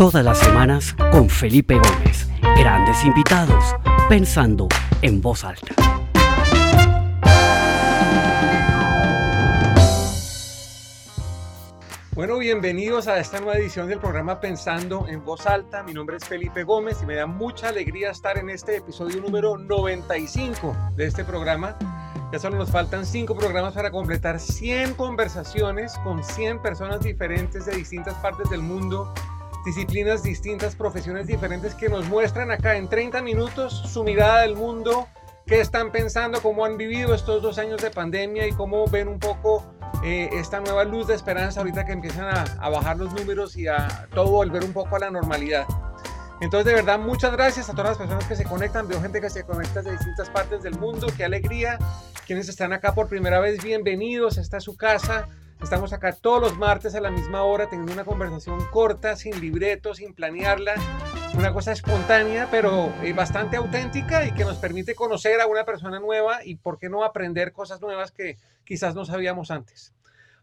Todas las semanas con Felipe Gómez. Grandes invitados, pensando en voz alta. Bueno, bienvenidos a esta nueva edición del programa Pensando en Voz Alta. Mi nombre es Felipe Gómez y me da mucha alegría estar en este episodio número 95 de este programa. Ya solo nos faltan 5 programas para completar 100 conversaciones con 100 personas diferentes de distintas partes del mundo, disciplinas distintas, profesiones diferentes que nos muestran acá en 30 minutos su mirada del mundo, qué están pensando, cómo han vivido estos dos años de pandemia y cómo ven un poco eh, esta nueva luz de esperanza ahorita que empiezan a, a, bajar los números y a todo volver un poco a la normalidad. Entonces, de verdad, muchas gracias a todas las personas que se conectan. Veo gente que se conecta de distintas partes del mundo. Qué alegría. Quienes están acá por primera vez, bienvenidos. Esta es su casa. Estamos acá todos los martes a la misma hora teniendo una conversación corta, sin libreto, sin planearla. Una cosa espontánea, pero eh, bastante auténtica y que nos permite conocer a una persona nueva y, ¿por qué no, aprender cosas nuevas que quizás no sabíamos antes.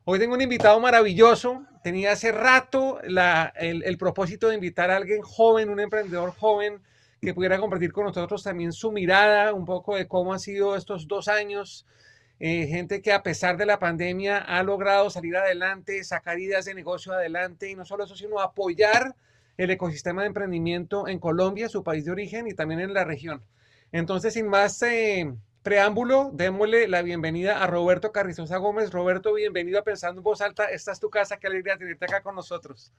Hoy tengo un invitado maravilloso. Tenía hace rato la, el, el, propósito de invitar a alguien joven, un emprendedor joven, que pudiera compartir con nosotros también su mirada, un poco de cómo han sido estos dos años. Eh, gente que a pesar de la pandemia ha logrado salir adelante, sacar ideas de negocio adelante y no solo eso, sino apoyar el ecosistema de emprendimiento en Colombia, su país de origen y también en la región. Entonces, sin más eh, preámbulo, démosle la bienvenida a Roberto Carrizosa Gómez. Roberto, bienvenido a Pensando en Voz Alta. Esta es tu casa, qué alegría tenerte acá con nosotros.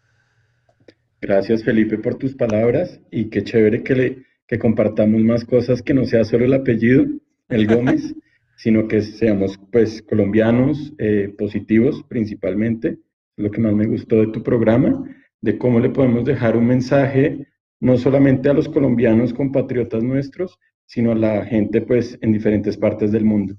Gracias, Felipe, por tus palabras y qué chévere que, le, que compartamos más cosas que no sea solo el apellido, el Gómez, sino que seamos pues colombianos eh, positivos principalmente. Lo que más me gustó de tu programa, de cómo le podemos dejar un mensaje no solamente a los colombianos compatriotas nuestros, sino a la gente pues en diferentes partes del mundo.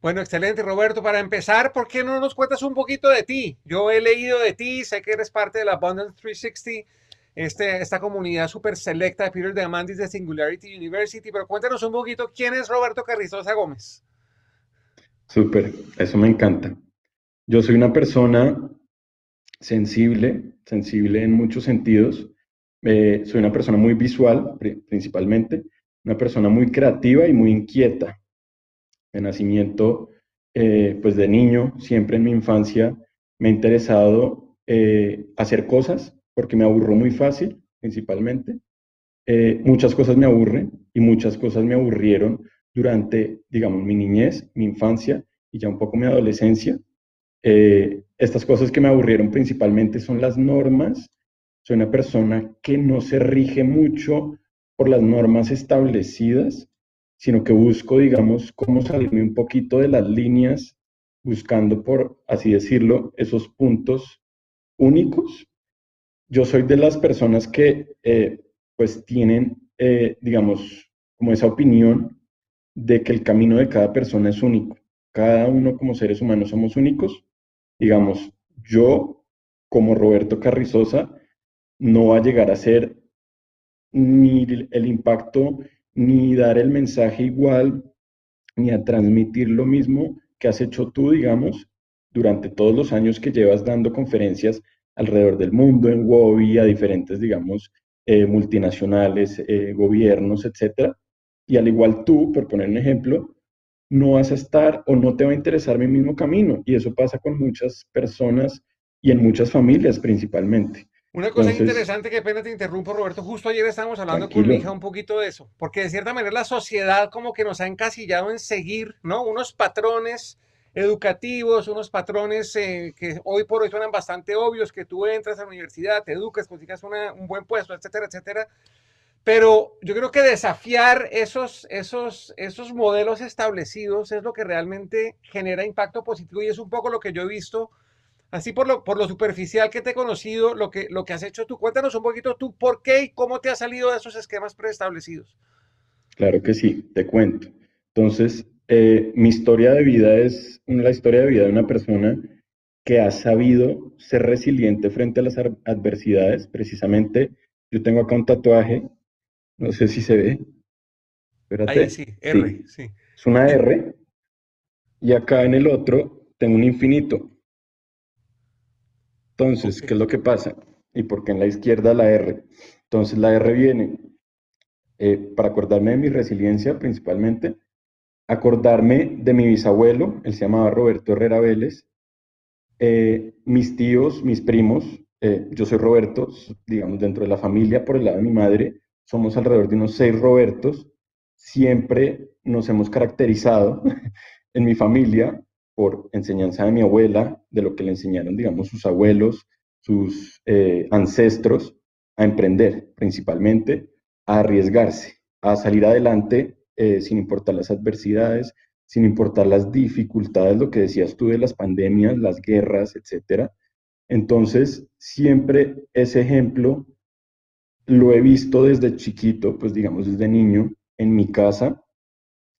Bueno, excelente, Roberto. Para empezar, ¿por qué no nos cuentas un poquito de ti? Yo he leído de ti, sé que eres parte de la Abundance 360, este, esta comunidad súper selecta de Peter Diamandis de Singularity University, pero cuéntanos un poquito quién es Roberto Carrizosa Gómez. Súper, eso me encanta. Yo soy una persona sensible, sensible en muchos sentidos. Eh, soy una persona muy visual, principalmente, una persona muy creativa y muy inquieta. De nacimiento, eh, pues de niño, siempre en mi infancia, me ha interesado eh, hacer cosas porque me aburro muy fácil, principalmente. Muchas cosas me aburren y muchas cosas me aburrieron durante, digamos, mi niñez, mi infancia y ya un poco mi adolescencia. estas cosas que me aburrieron principalmente son las normas. Soy una persona que no se rige mucho por las normas establecidas, sino que busco, digamos, cómo salirme un poquito de las líneas, buscando, por así decirlo, esos puntos únicos. Yo soy de las personas que, eh, pues, tienen, eh, digamos, como esa opinión de que el camino de cada persona es único. Cada uno como seres humanos somos únicos. Digamos, yo, como Roberto Carrizosa, no va a llegar a ser ni el impacto, ni dar el mensaje igual, ni a transmitir lo mismo que has hecho tú, digamos, durante todos los años que llevas dando conferencias alrededor del mundo, en WOBI, a diferentes, digamos, eh, multinacionales, eh, gobiernos, etcétera. Y al igual tú, por poner un ejemplo, no vas a estar o no te va a interesar mi mismo camino. Y eso pasa con muchas personas y en muchas familias principalmente. Una cosa Entonces, interesante, que pena te interrumpo, Roberto. Justo ayer estábamos hablando tranquilo. con mi hija un poquito de eso, porque de cierta manera la sociedad como que nos ha encasillado en seguir, ¿no? Unos patrones educativos, unos patrones eh, que hoy por hoy suenan bastante obvios, que tú entras a la universidad, te educas, consigas una, un buen puesto, etcétera, etcétera. Pero yo creo que desafiar esos, esos, esos modelos establecidos es lo que realmente genera impacto positivo y es un poco lo que yo he visto así por lo, por lo superficial que te he conocido, lo que, lo que has hecho tú. Cuéntanos un poquito tú por qué y cómo te has salido de esos esquemas preestablecidos. Claro que sí, te cuento. Entonces, eh, mi historia de vida es la historia de vida de una persona que ha sabido ser resiliente frente a las adversidades. Precisamente, yo tengo acá un tatuaje, no sé si se ve. Espérate. Ahí sí, R, sí. sí. Es una R. Y acá en el otro tengo un infinito. Entonces, okay. ¿qué es lo que pasa? y por qué en la izquierda la R. Entonces la R viene, eh, para acordarme de mi resiliencia principalmente, acordarme de mi bisabuelo, él se llamaba Roberto Herrera Vélez, eh, mis tíos, mis primos, eh, yo soy Roberto, digamos, dentro de la familia por el lado de mi madre, somos alrededor de unos seis Robertos, siempre nos hemos caracterizado en mi familia por enseñanza de mi abuela, de lo que le enseñaron, digamos, sus abuelos, sus eh, ancestros, a emprender, principalmente a arriesgarse, a salir adelante eh, sin importar las adversidades, sin importar las dificultades, lo que decías tú de las pandemias, las guerras, etcétera. Entonces, siempre ese ejemplo lo he visto desde chiquito, pues digamos desde niño, en mi casa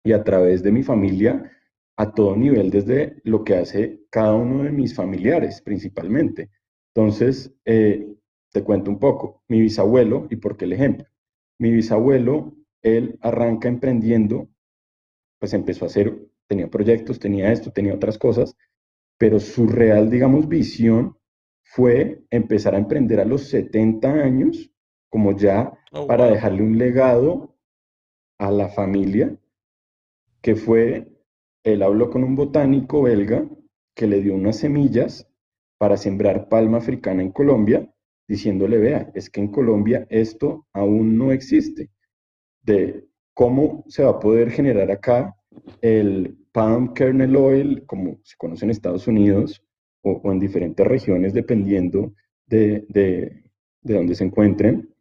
y a través de mi familia a todo nivel, desde lo que hace cada uno de mis familiares principalmente. Entonces, eh, te cuento un poco. Mi bisabuelo, y por qué el ejemplo. Mi bisabuelo, él arranca emprendiendo, pues empezó a hacer, tenía proyectos, tenía esto, tenía otras cosas, pero su real, digamos, visión fue empezar a emprender a los 70 años, como ya oh, para dejarle un legado a la familia, que fue, él habló con un botánico belga que le dio unas semillas para sembrar palma africana en Colombia, diciéndole, vea, es que en Colombia esto aún no existe, de cómo se va a poder generar acá el palm kernel oil, como se conoce en Estados Unidos o, en diferentes regiones, dependiendo de, de, de dónde se encuentren,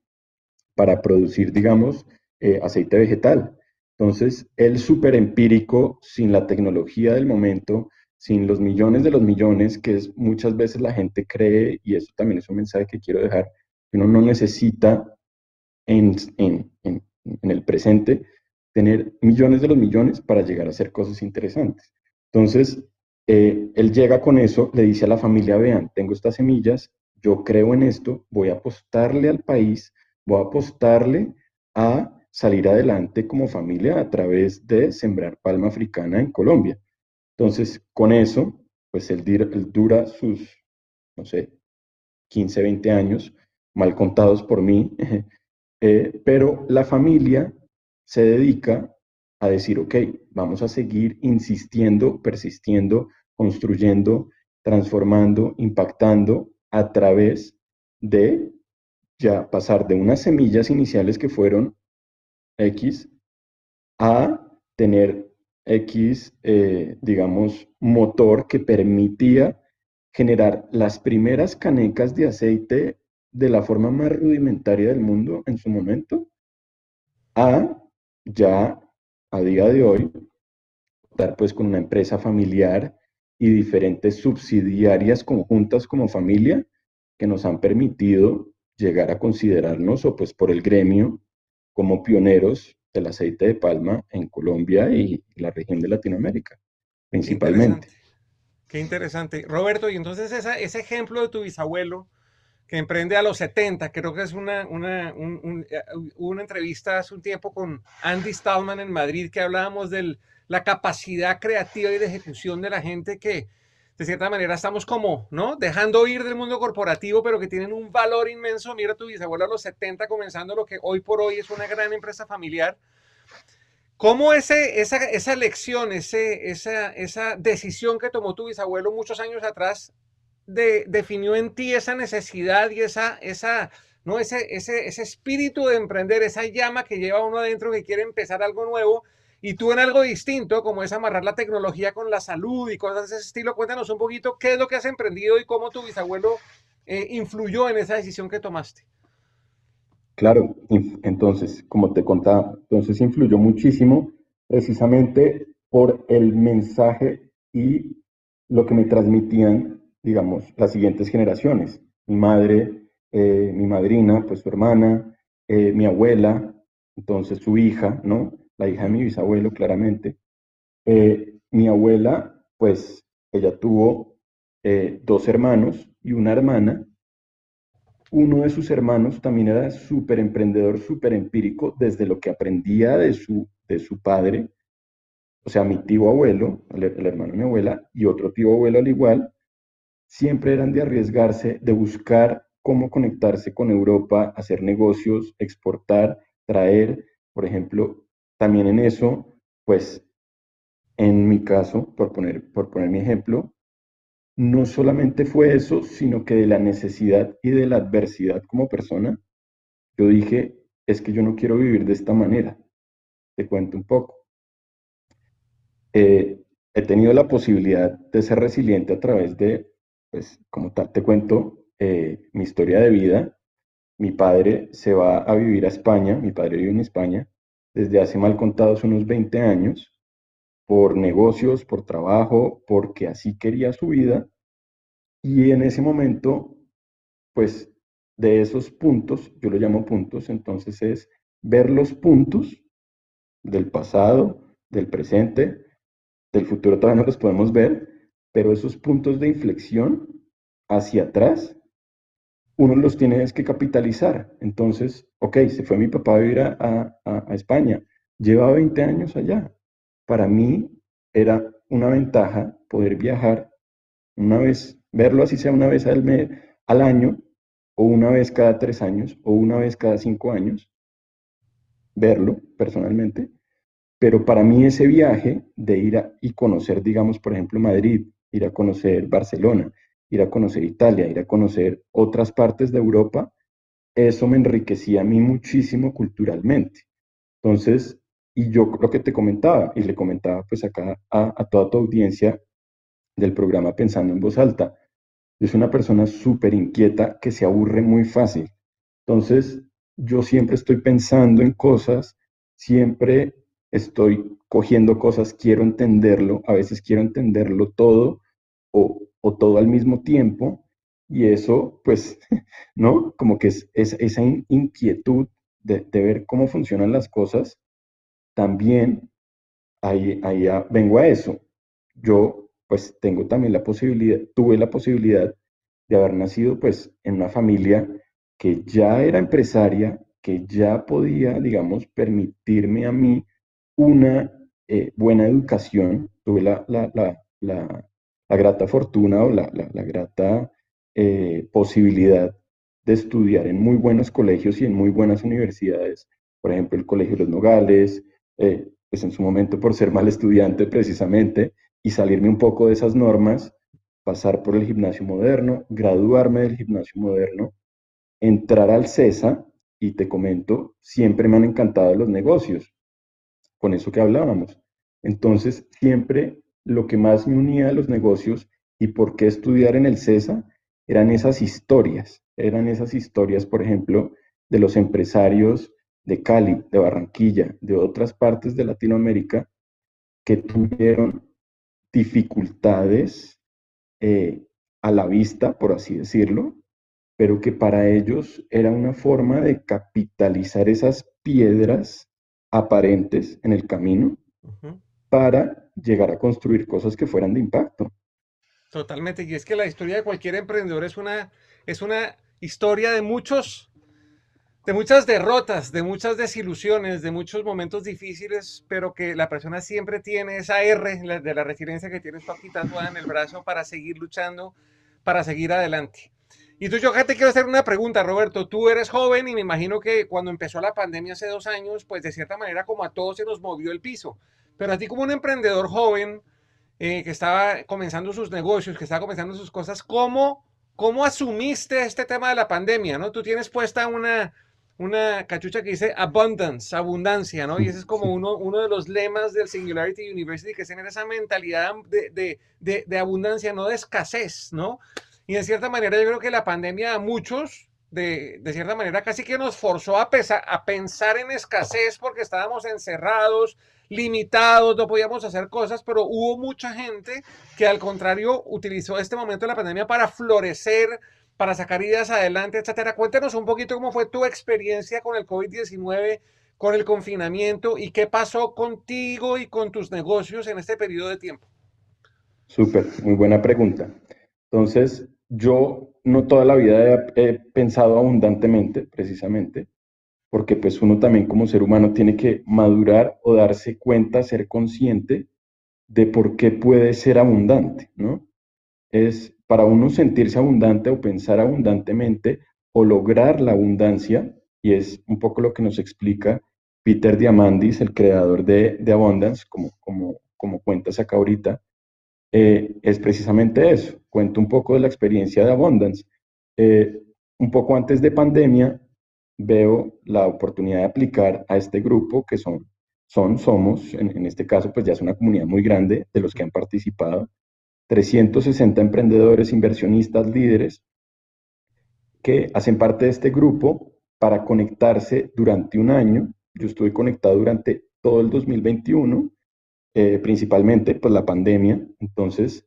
para producir, digamos, eh, aceite vegetal. Entonces, el súper empírico, sin la tecnología del momento, sin los millones de los millones, que es, muchas veces la gente cree, y eso también es un mensaje que quiero dejar, uno no necesita en el presente tener millones de los millones para llegar a hacer cosas interesantes. Entonces, eh, él llega con eso, le dice a la familia, vean, tengo estas semillas, yo creo en esto, voy a apostarle al país, voy a apostarle a salir adelante como familia a través de sembrar palma africana en Colombia. Entonces, con eso, pues él, dura sus, no sé, 15, 20 años, mal contados por mí, eh, pero la familia se dedica a decir, ok, vamos a seguir insistiendo, persistiendo, construyendo, transformando, impactando a través de ya pasar de unas semillas iniciales que fueron X a tener X, eh, digamos, motor que permitía generar las primeras canecas de aceite de la forma más rudimentaria del mundo en su momento, a ya a día de hoy estar pues con una empresa familiar y diferentes subsidiarias conjuntas como familia que nos han permitido llegar a considerarnos o pues por el gremio como pioneros del aceite de palma en Colombia y la región de Latinoamérica, principalmente. Qué interesante. Roberto, y entonces ese ejemplo de tu bisabuelo que emprende a los 70, creo que es una, una, eh, una entrevista hace un tiempo con Andy Stallman en Madrid que hablábamos de la capacidad creativa y de ejecución de la gente que, de cierta manera estamos como, ¿no? Dejando ir del mundo corporativo, pero que tienen un valor inmenso. Mira tu bisabuelo a los 70 comenzando lo que hoy por hoy es una gran empresa familiar. ¿Cómo ese, esa, esa lección, ese, esa, esa decisión que tomó tu bisabuelo muchos años atrás de, definió en ti esa necesidad y esa, esa, ¿no? ese, ese, ese espíritu de emprender, esa llama que lleva uno adentro que quiere empezar algo nuevo y tú en algo distinto, como es amarrar la tecnología con la salud y cosas de ese estilo. Cuéntanos un poquito qué es lo que has emprendido y cómo tu bisabuelo eh, influyó en esa decisión que tomaste. Claro, entonces, como te contaba, entonces influyó muchísimo precisamente por el mensaje y lo que me transmitían, digamos, las siguientes generaciones. Mi madre, eh, mi madrina, pues su hermana, eh, mi abuela, entonces su hija, ¿no? La hija de mi bisabuelo, claramente. Eh, mi abuela, pues ella tuvo eh, dos hermanos y una hermana. Uno de sus hermanos también era súper emprendedor, súper empírico, desde lo que aprendía de su, de su padre, o sea, mi tío abuelo, el, el hermano de mi abuela, y otro tío abuelo al igual, siempre eran de arriesgarse, de buscar cómo conectarse con Europa, hacer negocios, exportar, traer, por ejemplo, también en eso, pues en mi caso, por poner, por poner mi ejemplo, no solamente fue eso, sino que de la necesidad y de la adversidad como persona, yo dije, es que yo no quiero vivir de esta manera. Te cuento un poco. Eh, he tenido la posibilidad de ser resiliente a través de, pues, como tal, te cuento eh, mi historia de vida. Mi padre se va a vivir a España, mi padre vive en España, desde hace mal contados unos 20 años, por negocios, por trabajo, porque así quería su vida. Y en ese momento, pues de esos puntos, yo lo llamo puntos, entonces es ver los puntos del pasado, del presente, del futuro todavía no los podemos ver, pero esos puntos de inflexión hacia atrás, uno los tiene que capitalizar. Entonces, ok, se fue mi papá a vivir a, a España, lleva 20 años allá. Para mí era una ventaja poder viajar una vez, verlo así sea una vez al, mes, al año, o una vez cada tres años, o una vez cada cinco años, verlo personalmente, pero para mí ese viaje de ir a, y conocer, digamos, por ejemplo, Madrid, ir a conocer Barcelona, ir a conocer Italia, ir a conocer otras partes de Europa, eso me enriquecía a mí muchísimo culturalmente. Entonces, y yo lo que te comentaba, y le comentaba pues acá a, a toda tu audiencia del programa Pensando en Voz Alta, soy una persona súper inquieta que se aburre muy fácil. Entonces, yo siempre estoy pensando en cosas, siempre estoy cogiendo cosas, quiero entenderlo, a veces quiero entenderlo todo o, todo al mismo tiempo, y eso, pues, ¿no? Como que es, esa inquietud de, ver cómo funcionan las cosas, también ahí, ahí vengo a eso. Yo, pues, tengo también la posibilidad, tuve la posibilidad de haber nacido, pues, en una familia que ya era empresaria, que ya podía, digamos, permitirme a mí una eh, buena educación, tuve la, grata fortuna o la, grata eh, posibilidad de estudiar en muy buenos colegios y en muy buenas universidades, por ejemplo, el Colegio de los Nogales, eh, pues en su momento por ser mal estudiante precisamente, y salirme un poco de esas normas, pasar por el gimnasio moderno, graduarme del gimnasio moderno, entrar al CESA, y te comento, siempre me han encantado los negocios con eso que hablábamos. Entonces, siempre lo que más me unía a los negocios y por qué estudiar en el CESA eran esas historias, eran esas historias, por ejemplo, de los empresarios de Cali, de Barranquilla, de otras partes de Latinoamérica, que tuvieron dificultades eh, a la vista, por así decirlo, pero que para ellos era una forma de capitalizar esas piedras aparentes en el camino para llegar a construir cosas que fueran de impacto. Totalmente, y es que la historia de cualquier emprendedor es una, es una historia de muchos, de muchas derrotas, de muchas desilusiones, de muchos momentos difíciles, pero que la persona siempre tiene esa R de la resiliencia que tienes aquí tatuada en el brazo para seguir luchando, para seguir adelante. Y tú, yo te quiero hacer una pregunta, Roberto. Tú eres joven y me imagino que cuando empezó la pandemia hace dos años, pues de cierta manera como a todos se nos movió el piso. Pero a ti como un emprendedor joven eh, que estaba comenzando sus negocios, que estaba comenzando sus cosas, ¿cómo, ¿cómo asumiste este tema de la pandemia? ¿no? Tú tienes puesta una, una cachucha que dice abundance, abundancia, ¿no? Y ese es como uno, uno de los lemas del Singularity University, que es tener esa mentalidad de, de, de, de abundancia, no de escasez, ¿no? Y de cierta manera yo creo que la pandemia a muchos, de, cierta manera, casi que nos forzó a, a pensar en escasez porque estábamos encerrados, limitados, no podíamos hacer cosas, pero hubo mucha gente que al contrario utilizó este momento de la pandemia para florecer, para sacar ideas adelante, etcétera. Cuéntanos un poquito cómo fue tu experiencia con el COVID-19, con el confinamiento y qué pasó contigo y con tus negocios en este periodo de tiempo. Súper, muy buena pregunta. Entonces, yo no toda la vida he, pensado abundantemente, precisamente, porque pues uno también como ser humano tiene que madurar o darse cuenta, ser consciente de por qué puede ser abundante, ¿no? Es para uno sentirse abundante o pensar abundantemente, o lograr la abundancia, y es un poco lo que nos explica Peter Diamandis, el creador de, de Abundance, como, como, como cuentas acá ahorita, eh, es precisamente eso. Cuento un poco de la experiencia de Abundance. Eh, un poco antes de pandemia, veo la oportunidad de aplicar a este grupo que son, son somos, en, en este caso, pues ya es una comunidad muy grande de los que han participado, 360 emprendedores, inversionistas, líderes, que hacen parte de este grupo para conectarse durante un año. Yo estuve conectado durante todo el 2021, eh, principalmente pues la pandemia. Entonces,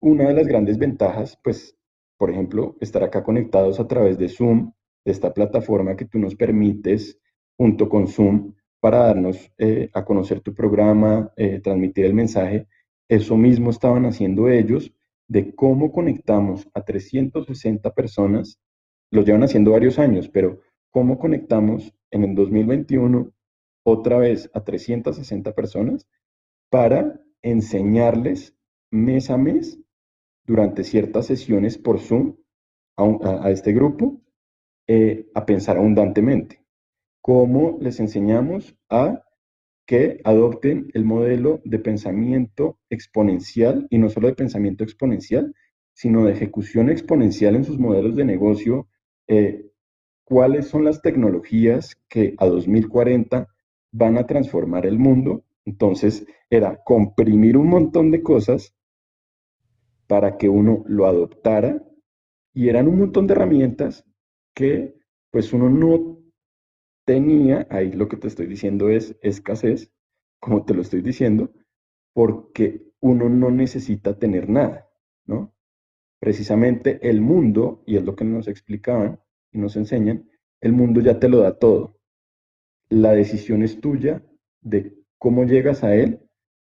una de las grandes ventajas, pues, por ejemplo, estar acá conectados a través de Zoom, de esta plataforma que tú nos permites junto con Zoom para darnos eh, a conocer tu programa, eh, transmitir el mensaje eso mismo estaban haciendo ellos, de cómo conectamos a 360 personas, lo llevan haciendo varios años, pero cómo conectamos en el 2021 otra vez a 360 personas para enseñarles mes a mes durante ciertas sesiones por Zoom a, este grupo eh, a pensar abundantemente. ¿Cómo les enseñamos a que adopten el modelo de pensamiento exponencial y no solo de pensamiento exponencial, sino de ejecución exponencial en sus modelos de negocio. Eh, ¿Cuáles son las tecnologías que a 2040 van a transformar el mundo? Entonces, era comprimir un montón de cosas para que uno lo adoptara y eran un montón de herramientas que pues uno no tenía, ahí lo que te estoy diciendo es escasez, como te lo estoy diciendo, porque uno no necesita tener nada, ¿no? Precisamente el mundo, y es lo que nos explicaban y nos enseñan, el mundo ya te lo da todo. La decisión es tuya de cómo llegas a él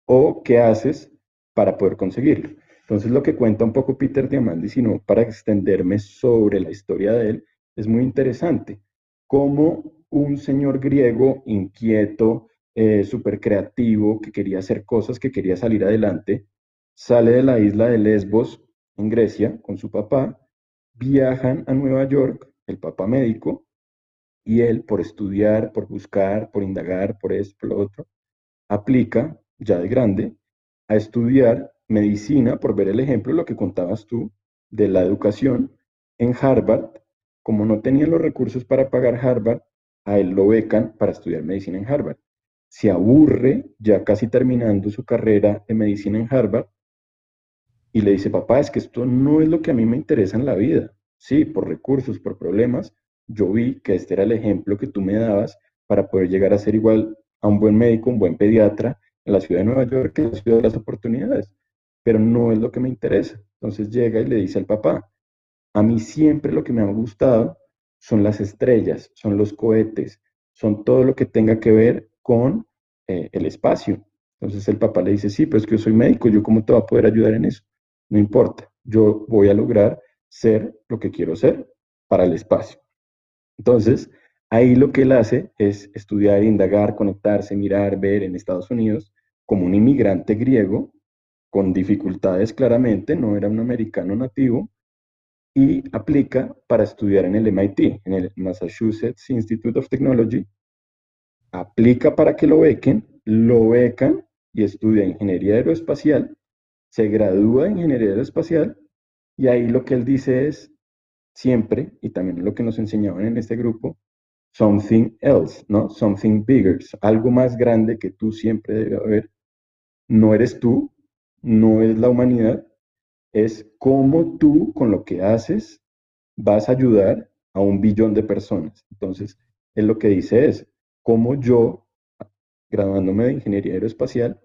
o qué haces para poder conseguirlo. Entonces lo que cuenta un poco Peter Diamandi, sino para extenderme sobre la historia de él, es muy interesante. Cómo un señor griego inquieto, eh, súper creativo, que quería hacer cosas, que quería salir adelante, sale de la isla de Lesbos, en Grecia, con su papá, viajan a Nueva York, el papá médico, y él, por estudiar, por buscar, por indagar, por esto, por lo otro, aplica, ya de grande, a estudiar medicina, por ver el ejemplo, lo que contabas tú, de la educación en Harvard. Como no tenía los recursos para pagar Harvard, a él lo becan para estudiar medicina en Harvard. Se aburre ya casi terminando su carrera de medicina en Harvard y le dice, papá, es que esto no es lo que a mí me interesa en la vida. Sí, por recursos, por problemas, yo vi que este era el ejemplo que tú me dabas para poder llegar a ser igual a un buen médico, un buen pediatra en la ciudad de Nueva York, que es la ciudad de las oportunidades, pero no es lo que me interesa. Entonces llega y le dice al papá, a mí siempre lo que me ha gustado son las estrellas, son los cohetes, son todo lo que tenga que ver con eh, el espacio. Entonces el papá le dice, sí, pero es que yo soy médico, ¿yo cómo te voy a poder ayudar en eso? No importa, yo voy a lograr ser lo que quiero ser para el espacio. Entonces, ahí lo que él hace es estudiar, indagar, conectarse, mirar, ver en Estados Unidos como un inmigrante griego, con dificultades claramente, no era un americano nativo, y aplica para estudiar en el MIT, en el Massachusetts Institute of Technology. Aplica para que lo bequen, lo becan y estudia ingeniería aeroespacial, se gradúa de ingeniería aeroespacial y ahí lo que él dice es siempre, y también lo que nos enseñaban en este grupo, something else, ¿no? Something bigger, algo más grande que tú siempre debe haber. No eres tú, no es la humanidad, es cómo tú con lo que haces vas a ayudar a un billón de personas. Entonces, él lo que dice es, cómo yo, graduándome de ingeniería aeroespacial,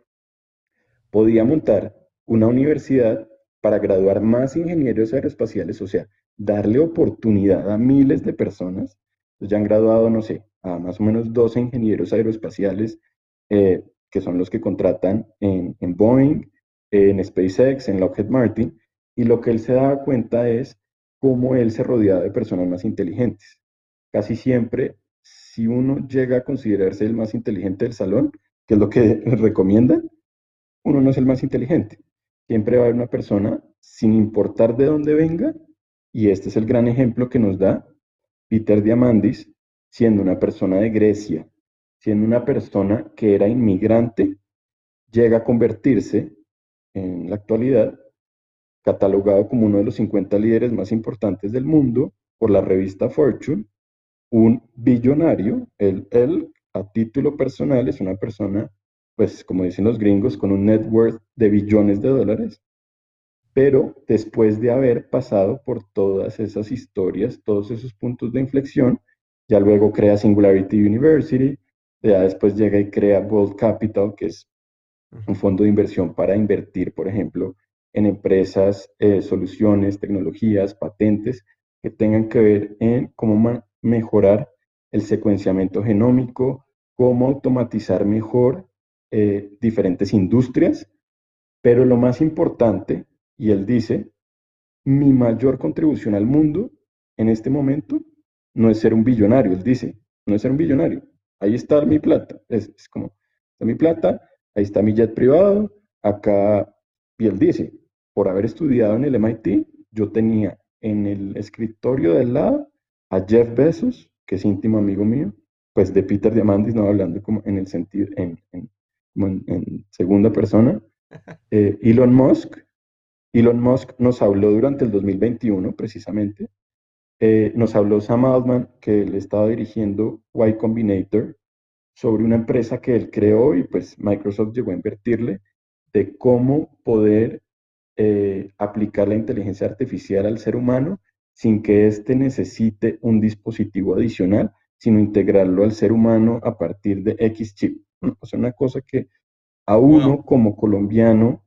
podía montar una universidad para graduar más ingenieros aeroespaciales, o sea, darle oportunidad a miles de personas. Pues ya han graduado, no sé, a más o menos 12 ingenieros aeroespaciales, eh, que son los que contratan en, en Boeing, en SpaceX, en Lockheed Martin, y lo que él se daba cuenta es cómo él se rodeaba de personas más inteligentes. Casi siempre, si uno llega a considerarse el más inteligente del salón, que es lo que recomiendan, uno no es el más inteligente. Siempre va a haber una persona, sin importar de dónde venga Y este es el gran ejemplo que nos da Peter Diamandis, siendo una persona de Grecia, siendo una persona que era inmigrante, llega a convertirse en la actualidad catalogado como uno de los 50 líderes más importantes del mundo por la revista Fortune, un billonario, él, él a título personal es una persona, pues como dicen los gringos, con un net worth de billones de dólares, pero después de haber pasado por todas esas historias, todos esos puntos de inflexión, ya luego crea Singularity University, ya después llega y crea World Capital, que es un fondo de inversión para invertir, por ejemplo, en empresas, eh, soluciones, tecnologías, patentes que tengan que ver en cómo mejorar el secuenciamiento genómico, cómo automatizar mejor eh, diferentes industrias, pero lo más importante, y él dice, mi mayor contribución al mundo en este momento no es ser un billonario, él dice, no es ser un billonario, ahí está mi plata, es, es como, está mi plata, ahí está mi jet privado, acá, y él dice, por haber estudiado en el MIT, yo tenía en el escritorio del lado a Jeff Bezos, que es íntimo amigo mío, pues de Peter Diamandis, no hablando como en el sentido, en, en, segunda persona, eh, Elon Musk. Elon Musk nos habló durante el 2021, precisamente. Eh, nos habló Sam Altman, que él estaba dirigiendo Y Combinator, sobre una empresa que él creó y pues Microsoft llegó a invertirle, de cómo poder eh, aplicar la inteligencia artificial al ser humano sin que éste necesite un dispositivo adicional, sino integrarlo al ser humano a partir de X chip. O sea, una cosa que a uno como colombiano,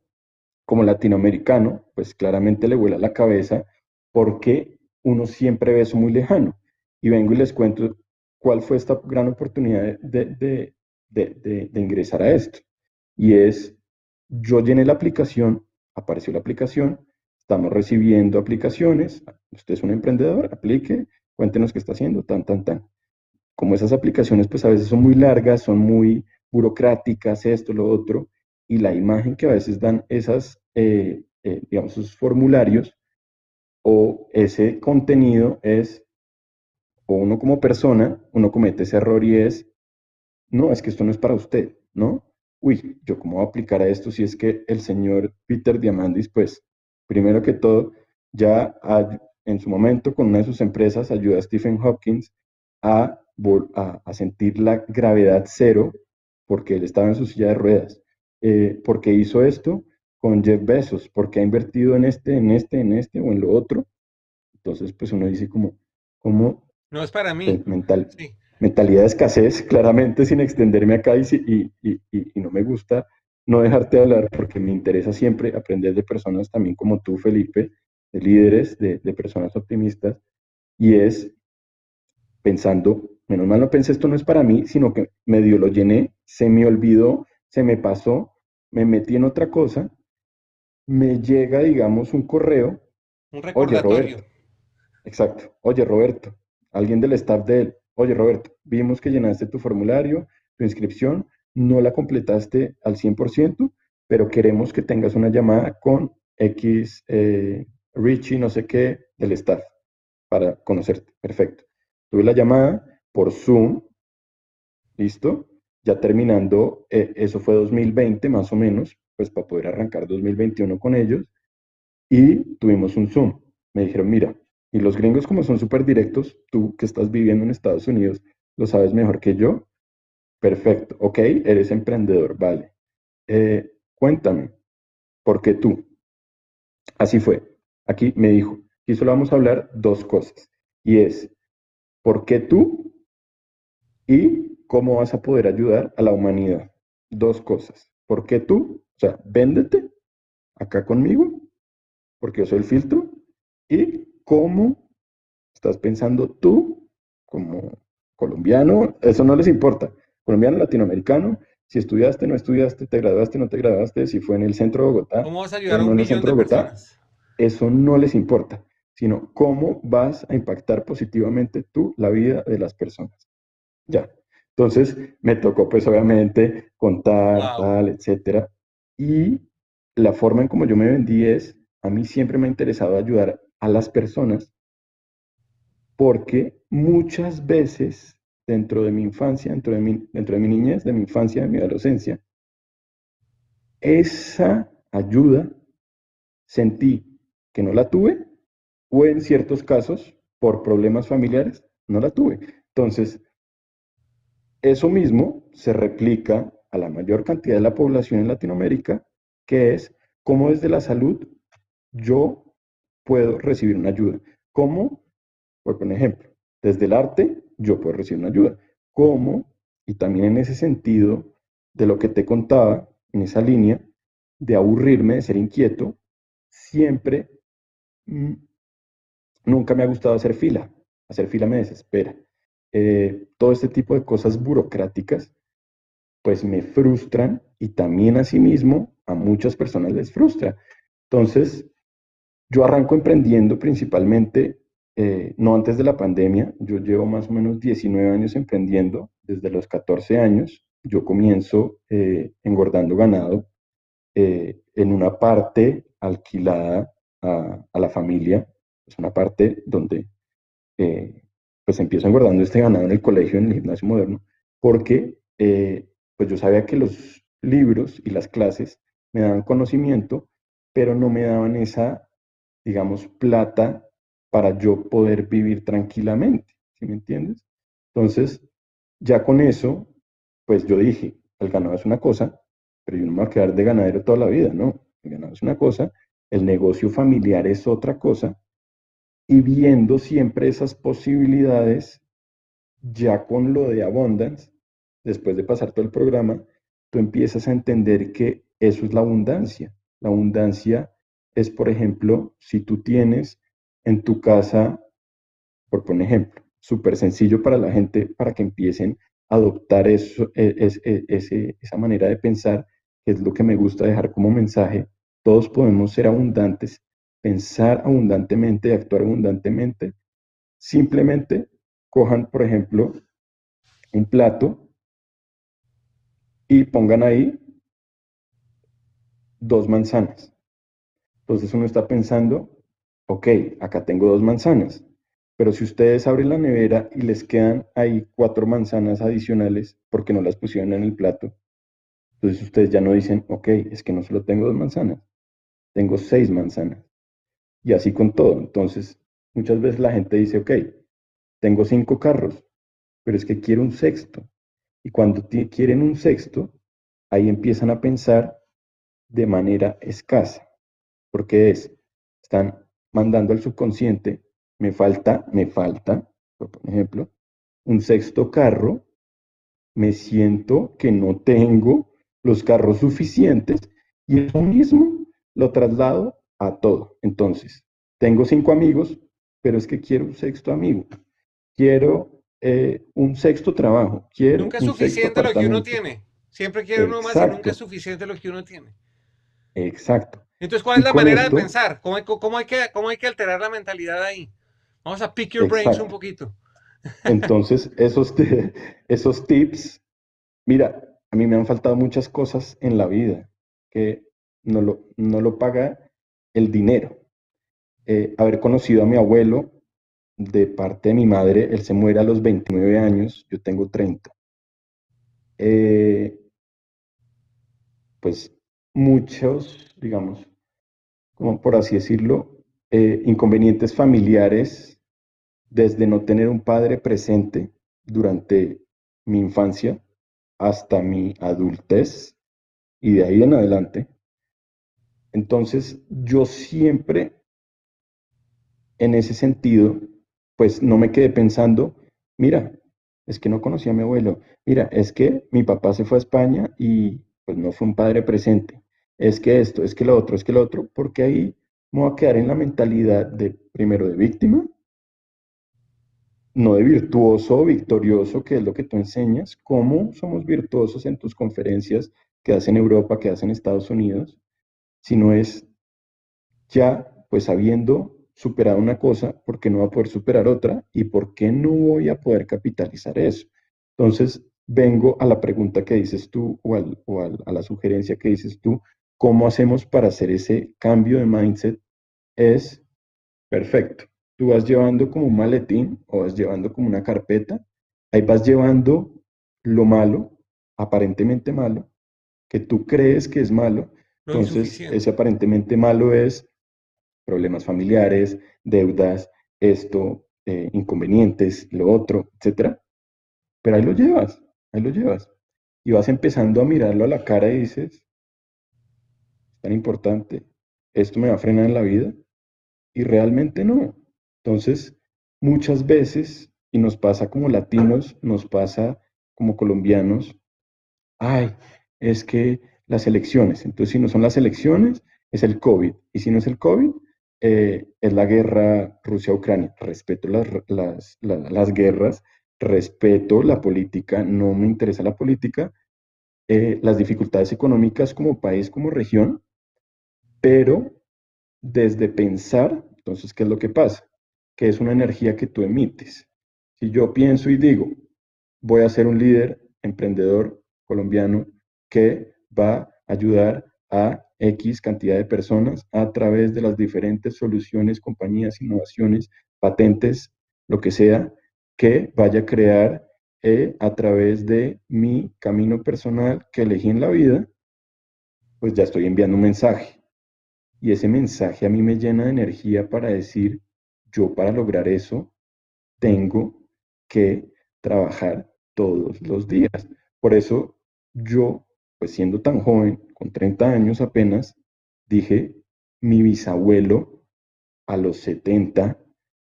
como latinoamericano, pues claramente le vuela la cabeza porque uno siempre ve eso muy lejano. Y vengo y les cuento cuál fue esta gran oportunidad de, de ingresar a esto. Y es, yo llené la aplicación apareció la aplicación, estamos recibiendo aplicaciones, usted es un emprendedor, aplique, cuéntenos qué está haciendo, tan, tan, tan. Como esas aplicaciones pues a veces son muy largas, son muy burocráticas, esto, lo otro, y la imagen que a veces dan esas, eh, eh, digamos, esos formularios o ese contenido es, o uno como persona, uno comete ese error y es, no, es que esto no es para usted, ¿no? uy, yo cómo voy a aplicar a esto si es que el señor Peter Diamandis, pues, primero que todo, ya en su momento con una de sus empresas ayuda a Stephen Hopkins a, a, sentir la gravedad cero porque él estaba en su silla de ruedas. Eh, porque hizo esto con Jeff Bezos, porque ha invertido en este, en este, en este o en lo otro. Entonces, pues uno dice como, ¿cómo? No es para mí. Mental. Sí mentalidad de escasez, claramente sin extenderme acá y, y, no me gusta no dejarte hablar porque me interesa siempre aprender de personas también como tú, Felipe, de líderes, de, personas optimistas, y es pensando, menos mal no pensé esto no es para mí, sino que medio lo llené, se me olvidó, se me pasó, me metí en otra cosa, me llega, digamos, un correo. Un recordatorio. Oye, Roberto. Exacto. Oye, Roberto, alguien del staff de él oye Roberto, vimos que llenaste tu formulario, tu inscripción, no la completaste al 100%, pero queremos que tengas una llamada con X eh, Richie, no sé qué, del staff, para conocerte. Perfecto. Tuve la llamada por Zoom, listo, ya terminando, eh, eso fue 2020 más o menos, pues para poder arrancar 2021 con ellos, y tuvimos un Zoom. Me dijeron, mira, y los gringos como son súper directos, tú que estás viviendo en Estados Unidos, lo sabes mejor que yo. Perfecto, ok, eres emprendedor, vale. Eh, cuéntame, ¿por qué tú? Así fue. Aquí me dijo, aquí solo vamos a hablar dos cosas. Y es, ¿por qué tú? Y cómo vas a poder ayudar a la humanidad. Dos cosas. ¿Por qué tú? O sea, véndete acá conmigo, porque yo soy el filtro. Y cómo estás pensando tú como colombiano, eso no les importa, colombiano, latinoamericano, si estudiaste, no estudiaste, te graduaste, no te graduaste, si fue en el centro de Bogotá. ¿Cómo vas a ayudar a un millón de, personas? Eso no les importa, sino cómo vas a impactar positivamente tú la vida de las personas. Ya. Entonces, me tocó, pues, obviamente, contar, tal, etcétera. Y la forma en como yo me vendí es, a mí siempre me ha interesado ayudar a las personas porque muchas veces dentro de mi infancia, dentro de mi, dentro de mi niñez, de mi infancia, de mi adolescencia, esa ayuda sentí que no la tuve o en ciertos casos, por problemas familiares, no la tuve. Entonces, eso mismo se replica a la mayor cantidad de la población en Latinoamérica, que es cómo desde la salud yo puedo recibir una ayuda. ¿Cómo? Por ejemplo, desde el arte yo puedo recibir una ayuda. ¿Cómo? Y también en ese sentido de lo que te contaba, en esa línea de aburrirme, de ser inquieto, siempre, mm, nunca me ha gustado hacer fila. Hacer fila me desespera. Eh, todo este tipo de cosas burocráticas, pues me frustran y también asimismo a muchas personas les frustra. Entonces, yo arranco emprendiendo principalmente, eh, no antes de la pandemia, yo llevo más o menos 19 años emprendiendo, desde los 14 años, yo comienzo eh, engordando ganado en una parte alquilada a, a, la familia, es una parte donde pues empiezo engordando este ganado en el colegio, en el gimnasio moderno, porque eh, pues yo sabía que los libros y las clases me daban conocimiento, pero no me daban esa, digamos, plata para yo poder vivir tranquilamente, ¿sí me entiendes? Entonces, ya con eso, pues yo dije, el ganado es una cosa, pero yo no me voy a quedar de ganadero toda la vida, ¿no? El ganado es una cosa, el negocio familiar es otra cosa, y viendo siempre esas posibilidades, ya con lo de abundance, después de pasar todo el programa, tú empiezas a entender que eso es la abundancia. La abundancia es, por ejemplo, si tú tienes en tu casa, por poner ejemplo, súper sencillo para la gente, para que empiecen a adoptar eso, e, e, esa manera de pensar, que es lo que me gusta dejar como mensaje. Todos podemos ser abundantes pensar abundantemente y actuar abundantemente, simplemente cojan, por ejemplo, un plato y pongan ahí dos manzanas. Entonces uno está pensando, ok, acá tengo dos manzanas, pero si ustedes abren la nevera y les quedan ahí cuatro manzanas adicionales porque no las pusieron en el plato, entonces ustedes ya no dicen, ok, es que no solo tengo dos manzanas, tengo seis manzanas. Y así con todo. Entonces, muchas veces la gente dice, ok, tengo cinco carros, pero es que quiero un sexto. Y cuando quieren un sexto, ahí empiezan a pensar de manera escasa. Porque es, están mandando al subconsciente, me falta, me falta, por ejemplo, un sexto carro, me siento que no tengo los carros suficientes y eso mismo lo traslado a todo. Entonces, tengo cinco amigos, pero es que quiero un sexto amigo. Quiero eh, un sexto trabajo. Quiero nunca es suficiente lo que uno tiene. Siempre quiere uno más y nunca es suficiente lo que uno tiene. Exacto. Entonces, ¿cuál es la manera de pensar? ¿Cómo hay, cómo, hay que, ¿Cómo hay que alterar la mentalidad ahí? Vamos a pick your brains un poquito. Entonces, esos, esos tips, mira, a mí me han faltado muchas cosas en la vida que no lo, no lo paga el dinero. Eh, haber conocido a mi abuelo de parte de mi madre, él se muere a los 29 años, yo tengo 30. Eh, pues muchos, digamos, como por así decirlo, eh, inconvenientes familiares desde no tener un padre presente durante mi infancia hasta mi adultez y de ahí en adelante, entonces, yo siempre, en ese sentido, pues no me quedé pensando, mira, es que no conocí a mi abuelo, mira, es que mi papá se fue a España y pues no fue un padre presente, es que esto, es que lo otro, es que lo otro, porque ahí me voy a quedar en la mentalidad de, primero, de víctima, no de virtuoso o victorioso, que es lo que tú enseñas, cómo somos virtuosos en tus conferencias que hacen en Europa, que hacen en Estados Unidos, sino es ya, pues habiendo superado una cosa, ¿por qué no va a poder superar otra? ¿Y por qué no voy a poder capitalizar eso? Entonces, vengo a la pregunta que dices tú o, a la sugerencia que dices tú, ¿cómo hacemos para hacer ese cambio de mindset? Es perfecto. tú vas llevando como un maletín o vas llevando como una carpeta, ahí vas llevando lo malo, aparentemente malo, que tú crees que es malo. Entonces, ese aparentemente malo es problemas familiares, deudas, esto, eh, inconvenientes, lo otro, etcétera. Pero ahí lo llevas, ahí lo llevas. Y vas empezando a mirarlo a la cara y dices, tan importante, esto me va a frenar en la vida. Y realmente no. Entonces, muchas veces, y nos pasa como latinos, nos pasa como colombianos, ay, es que las elecciones, entonces si no son las elecciones, es el COVID, y si no es el COVID, eh, es la guerra Rusia-Ucrania. Respeto las, las, guerras, respeto la política, no me interesa la política, eh, las dificultades económicas como país, como región, pero desde pensar, entonces, ¿qué es lo que pasa? Que es una energía que tú emites. Si yo pienso y digo, voy a ser un líder emprendedor colombiano que va a ayudar a X cantidad de personas a través de las diferentes soluciones, compañías, innovaciones, patentes, lo que sea, que vaya a crear eh, a través de mi camino personal que elegí en la vida, pues ya estoy enviando un mensaje. Y ese mensaje a mí me llena de energía para decir, yo para lograr eso tengo que trabajar todos los días. Por eso yo, pues siendo tan joven, con 30 años apenas, dije, mi bisabuelo a los 70,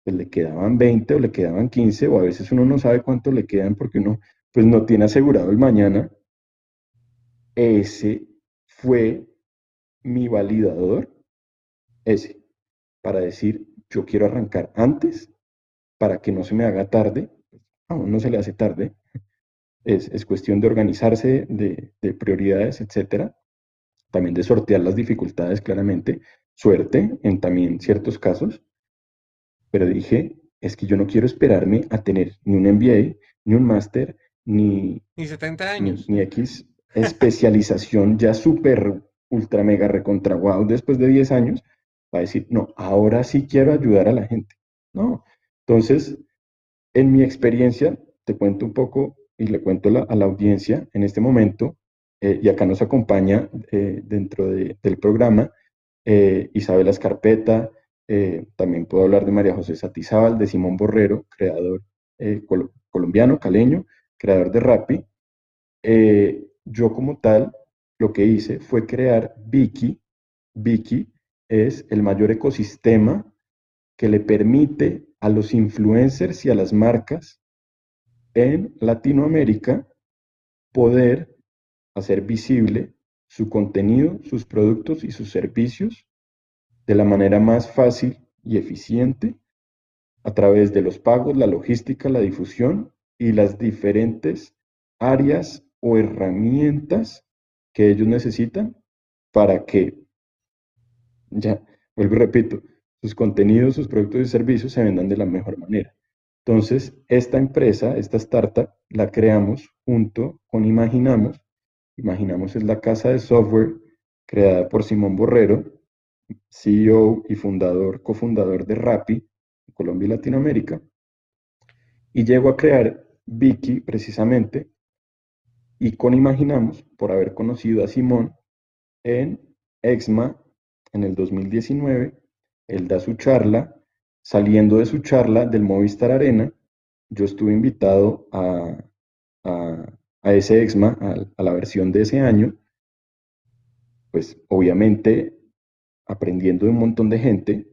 pues le quedaban 20 o le quedaban 15, o a veces uno no sabe cuánto le quedan porque uno pues no tiene asegurado el mañana. Ese fue mi validador, ese, para decir, yo quiero arrancar antes para que no se me haga tarde, aún no se le hace tarde, es, cuestión de organizarse, de, prioridades, etcétera. También de sortear las dificultades, claramente. Suerte en también ciertos casos. Pero dije, es que yo no quiero esperarme a tener ni un MBA, ni un máster, ni... Ni 70 años. Ni, X especialización ya súper, ultra, mega, recontra, wow, después de 10 años, para decir, no, ahora sí quiero ayudar a la gente. No. Entonces, en mi experiencia, te cuento un poco y le cuento a la audiencia en este momento, eh, y acá nos acompaña eh, dentro del programa eh, Isabela Escarpeta, también puedo hablar de María José Satizábal, de Simón Borrero, creador colombiano, caleño, creador de Rappi. yo como tal, lo que hice fue crear Viki. Viki es el mayor ecosistema que le permite a los influencers y a las marcas en Latinoamérica poder hacer visible su contenido, sus productos y sus servicios de la manera más fácil y eficiente a través de los pagos, la logística, la difusión y las diferentes áreas o herramientas que ellos necesitan para que, ya, vuelvo y repito, sus contenidos, sus productos y servicios se vendan de la mejor manera. Entonces, esta empresa, esta startup, la creamos junto con Imaginamos. Imaginamos es la casa de software creada por Simón Borrero, CEO y fundador, cofundador de Rappi, Colombia y Latinoamérica. Y llegó a crear Vicky precisamente, y con Imaginamos, por haber conocido a Simón en EXMA en el 2019, él da su charla Saliendo de su charla del Movistar Arena, yo estuve invitado a, ese EXMA, a, la versión de ese año, pues obviamente aprendiendo de un montón de gente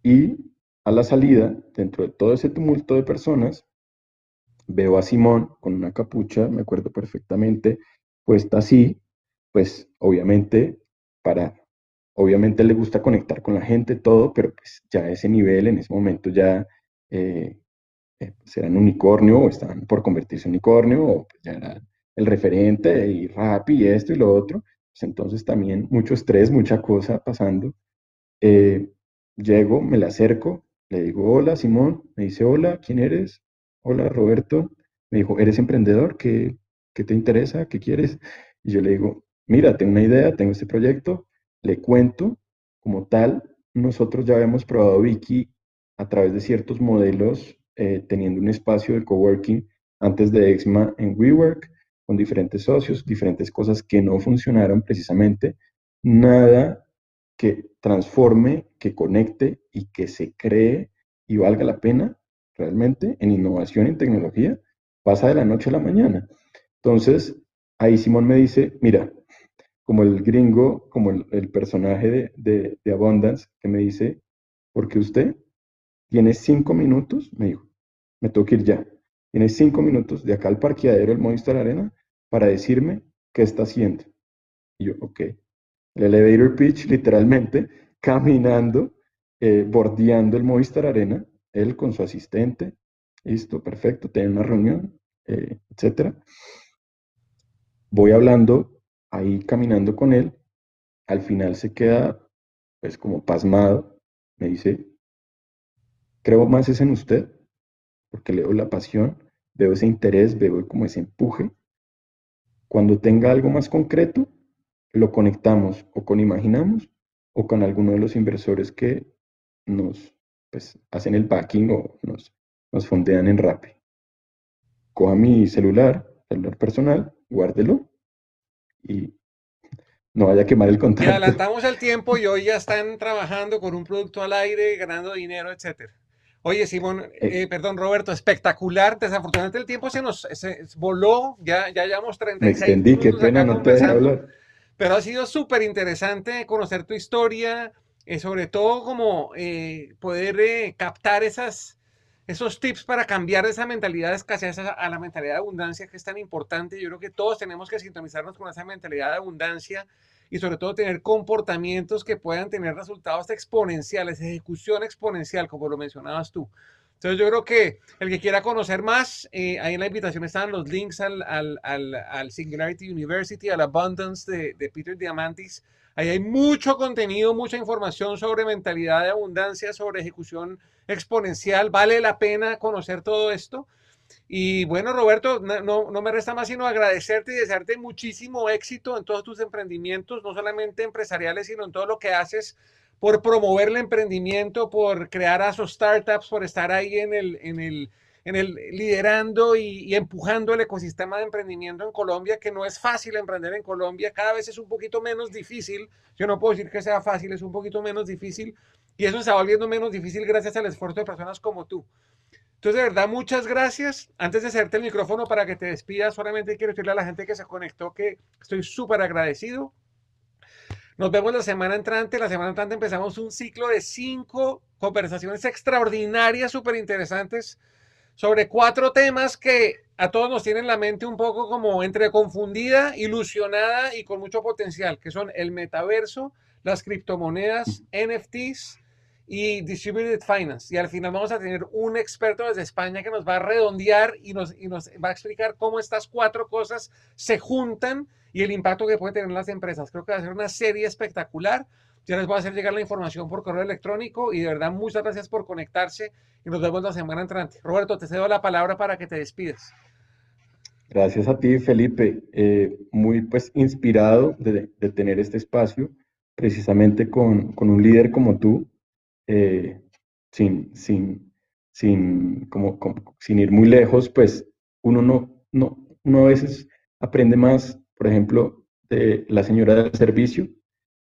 y a la salida, dentro de todo ese tumulto de personas, veo a Simón con una capucha, me acuerdo perfectamente, puesta así, pues obviamente para Obviamente le gusta conectar con la gente, todo, pero pues ya a ese nivel, en ese momento ya eh, eh pues unicornio o estaban por convertirse en unicornio o pues, ya era el referente y rap y esto y lo otro. Pues entonces también mucho estrés, mucha cosa pasando. Eh, llego, me le acerco, le digo, hola Simón, me dice, hola, ¿quién eres? Hola Roberto. Me dijo, ¿eres emprendedor? ¿Qué, qué te interesa? ¿Qué quieres? Y yo le digo, mira, tengo una idea, tengo este proyecto, le cuento, como tal, nosotros ya habíamos probado Wiki a través de ciertos modelos, eh, teniendo un espacio de coworking antes de EXMA en WeWork, con diferentes socios, diferentes cosas que no funcionaron precisamente, nada que transforme, que conecte y que se cree y valga la pena realmente en innovación, en tecnología, pasa de la noche a la mañana. Entonces, ahí Simón me dice, mira, como el gringo, como el, personaje de, de, Abundance, que me dice, porque usted tiene cinco minutos, me dijo, me tengo que ir ya, tiene cinco minutos de acá al parqueadero del Movistar Arena para decirme qué está haciendo. Y yo, ok. El elevator pitch, literalmente, caminando, eh, bordeando el Movistar Arena, él con su asistente, listo, perfecto, tiene una reunión, eh, etcétera. Voy hablando, ahí caminando con él, al final se queda pues como pasmado, me dice, creo más es en usted, porque leo la pasión, veo ese interés, veo como ese empuje. Cuando tenga algo más concreto, lo conectamos o con Imaginamos o con alguno de los inversores que nos pues, hacen el backing o nos, nos fondean en Rappi. Coja mi celular, celular personal, guárdelo y no vaya a quemar el contrato. Y adelantamos el tiempo y hoy ya están trabajando con un producto al aire, ganando dinero, etcétera. Oye, Simón, eh, eh, perdón, Roberto, espectacular. Desafortunadamente el tiempo se nos voló, ya, ya llevamos 36 Me extendí, qué pena, no te dejé hablar. Pero ha sido súper interesante conocer tu historia, eh, sobre todo como poder captar esas, esos tips para cambiar esa mentalidad de escasez a, la mentalidad de abundancia que es tan importante. Yo creo que todos tenemos que sintonizarnos con esa mentalidad de abundancia y sobre todo tener comportamientos que puedan tener resultados exponenciales, ejecución exponencial, como lo mencionabas tú. Entonces yo creo que el que quiera conocer más, eh, ahí en la invitación están los links al, al, al, Singularity University, al Abundance de, de Peter Diamantis. Ahí hay mucho contenido, mucha información sobre mentalidad de abundancia, sobre ejecución exponencial. Vale la pena conocer todo esto. Y bueno, Roberto, no, me resta más sino agradecerte y desearte muchísimo éxito en todos tus emprendimientos, no solamente empresariales, sino en todo lo que haces por promover el emprendimiento, por crear a esos startups, por estar ahí en el, en el, en el liderando y, y, empujando el ecosistema de emprendimiento en Colombia, que no es fácil emprender en Colombia, cada vez es un poquito menos difícil. Yo no puedo decir que sea fácil, es un poquito menos difícil y eso se está volviendo menos difícil gracias al esfuerzo de personas como tú. Entonces, de verdad, muchas gracias. Antes de hacerte el micrófono para que te despidas, solamente quiero decirle a la gente que se conectó que estoy súper agradecido. Nos vemos la semana entrante. La semana entrante empezamos un ciclo de cinco conversaciones extraordinarias, súper interesantes, sobre cuatro temas que a todos nos tienen la mente un poco como entre confundida, ilusionada y con mucho potencial, que son el metaverso, las criptomonedas, NFTs y Distributed Finance. Y al final vamos a tener un experto desde España que nos va a redondear y nos, y nos va a explicar cómo estas cuatro cosas se juntan y el impacto que puede tener las empresas. Creo que va a ser una serie espectacular. Ya les voy a hacer llegar la información por correo electrónico y de verdad muchas gracias por conectarse y nos vemos la semana entrante. Roberto, te cedo la palabra para que te despides. Gracias a ti, Felipe. Eh, muy pues inspirado de, tener este espacio precisamente con, con un líder como tú, eh, sin, sin, sin, como, sin ir muy lejos, pues uno no, no, uno a veces aprende más, por ejemplo, de la señora del servicio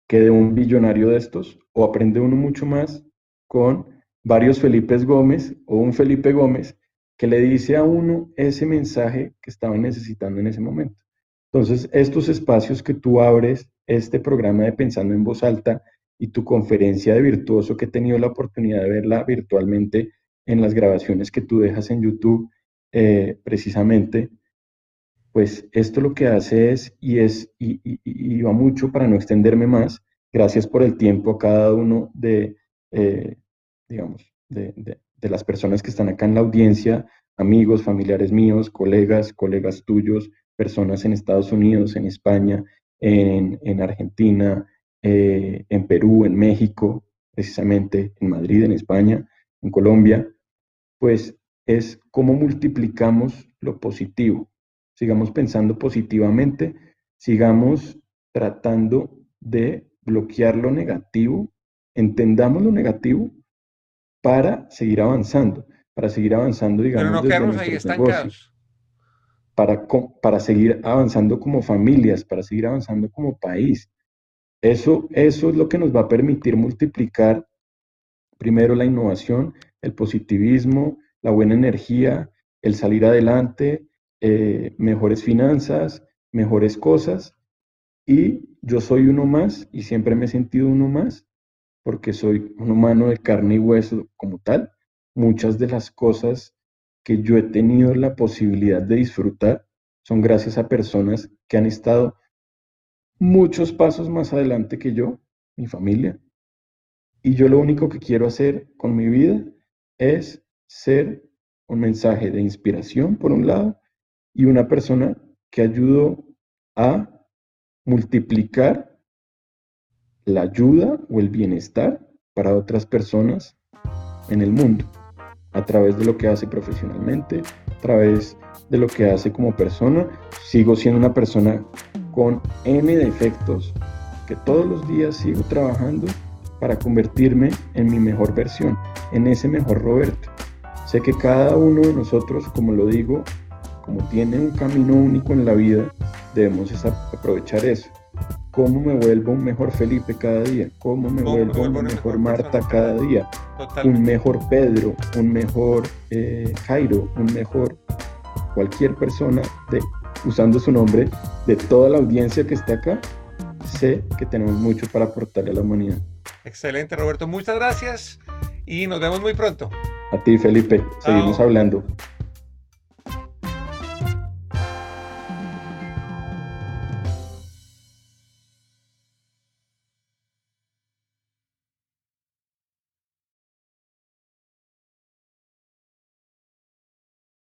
que de un billonario de estos, o aprende uno mucho más con varios Felipes Gómez o un Felipe Gómez que le dice a uno ese mensaje que estaba necesitando en ese momento. Entonces, estos espacios que tú abres, este programa de Pensando en Voz Alta, y tu conferencia de virtuoso que he tenido la oportunidad de verla virtualmente en las grabaciones que tú dejas en YouTube, eh, precisamente, pues esto lo que hace es, y es, y, va mucho para no extenderme más, gracias por el tiempo a cada uno de, eh, digamos, de, las personas que están acá en la audiencia, amigos, familiares míos, colegas, colegas tuyos, personas en Estados Unidos, en España, en, en Argentina, eh, en Perú, en México, precisamente en Madrid, en España, en Colombia, pues es cómo multiplicamos lo positivo. Sigamos pensando positivamente, sigamos tratando de bloquear lo negativo, entendamos lo negativo, para seguir avanzando, para seguir avanzando, digamos, Pero no quedarnos ahí estancados. Para, para seguir avanzando como familias, para seguir avanzando como país. Eso, eso es lo que nos va a permitir multiplicar primero la innovación, el positivismo, la buena energía, el salir adelante, eh, mejores finanzas, mejores cosas. Y yo soy uno más y siempre me he sentido uno más porque soy un humano de carne y hueso como tal. Muchas de las cosas que yo he tenido la posibilidad de disfrutar son gracias a personas que han estado muchos pasos más adelante que yo, mi familia. Y yo lo único que quiero hacer con mi vida es ser un mensaje de inspiración, por un lado, y una persona que ayudo a multiplicar la ayuda o el bienestar para otras personas en el mundo, a través de lo que hace profesionalmente, a través de lo que hace como persona. Sigo siendo una persona con N defectos que todos los días sigo trabajando para convertirme en mi mejor versión, en ese mejor Roberto. Sé que cada uno de nosotros, como lo digo, como tiene un camino único en la vida, debemos aprovechar eso. ¿Cómo me vuelvo un mejor Felipe cada día? ¿Cómo me vuelvo una mejor, Marta cada día? Un mejor Pedro, un mejor eh, Jairo, un mejor cualquier persona de, usando su nombre de toda la audiencia que está acá. Sé que tenemos mucho para aportarle a la humanidad. Excelente, Roberto. Muchas gracias y nos vemos muy pronto. A ti, Felipe. Seguimos hablando.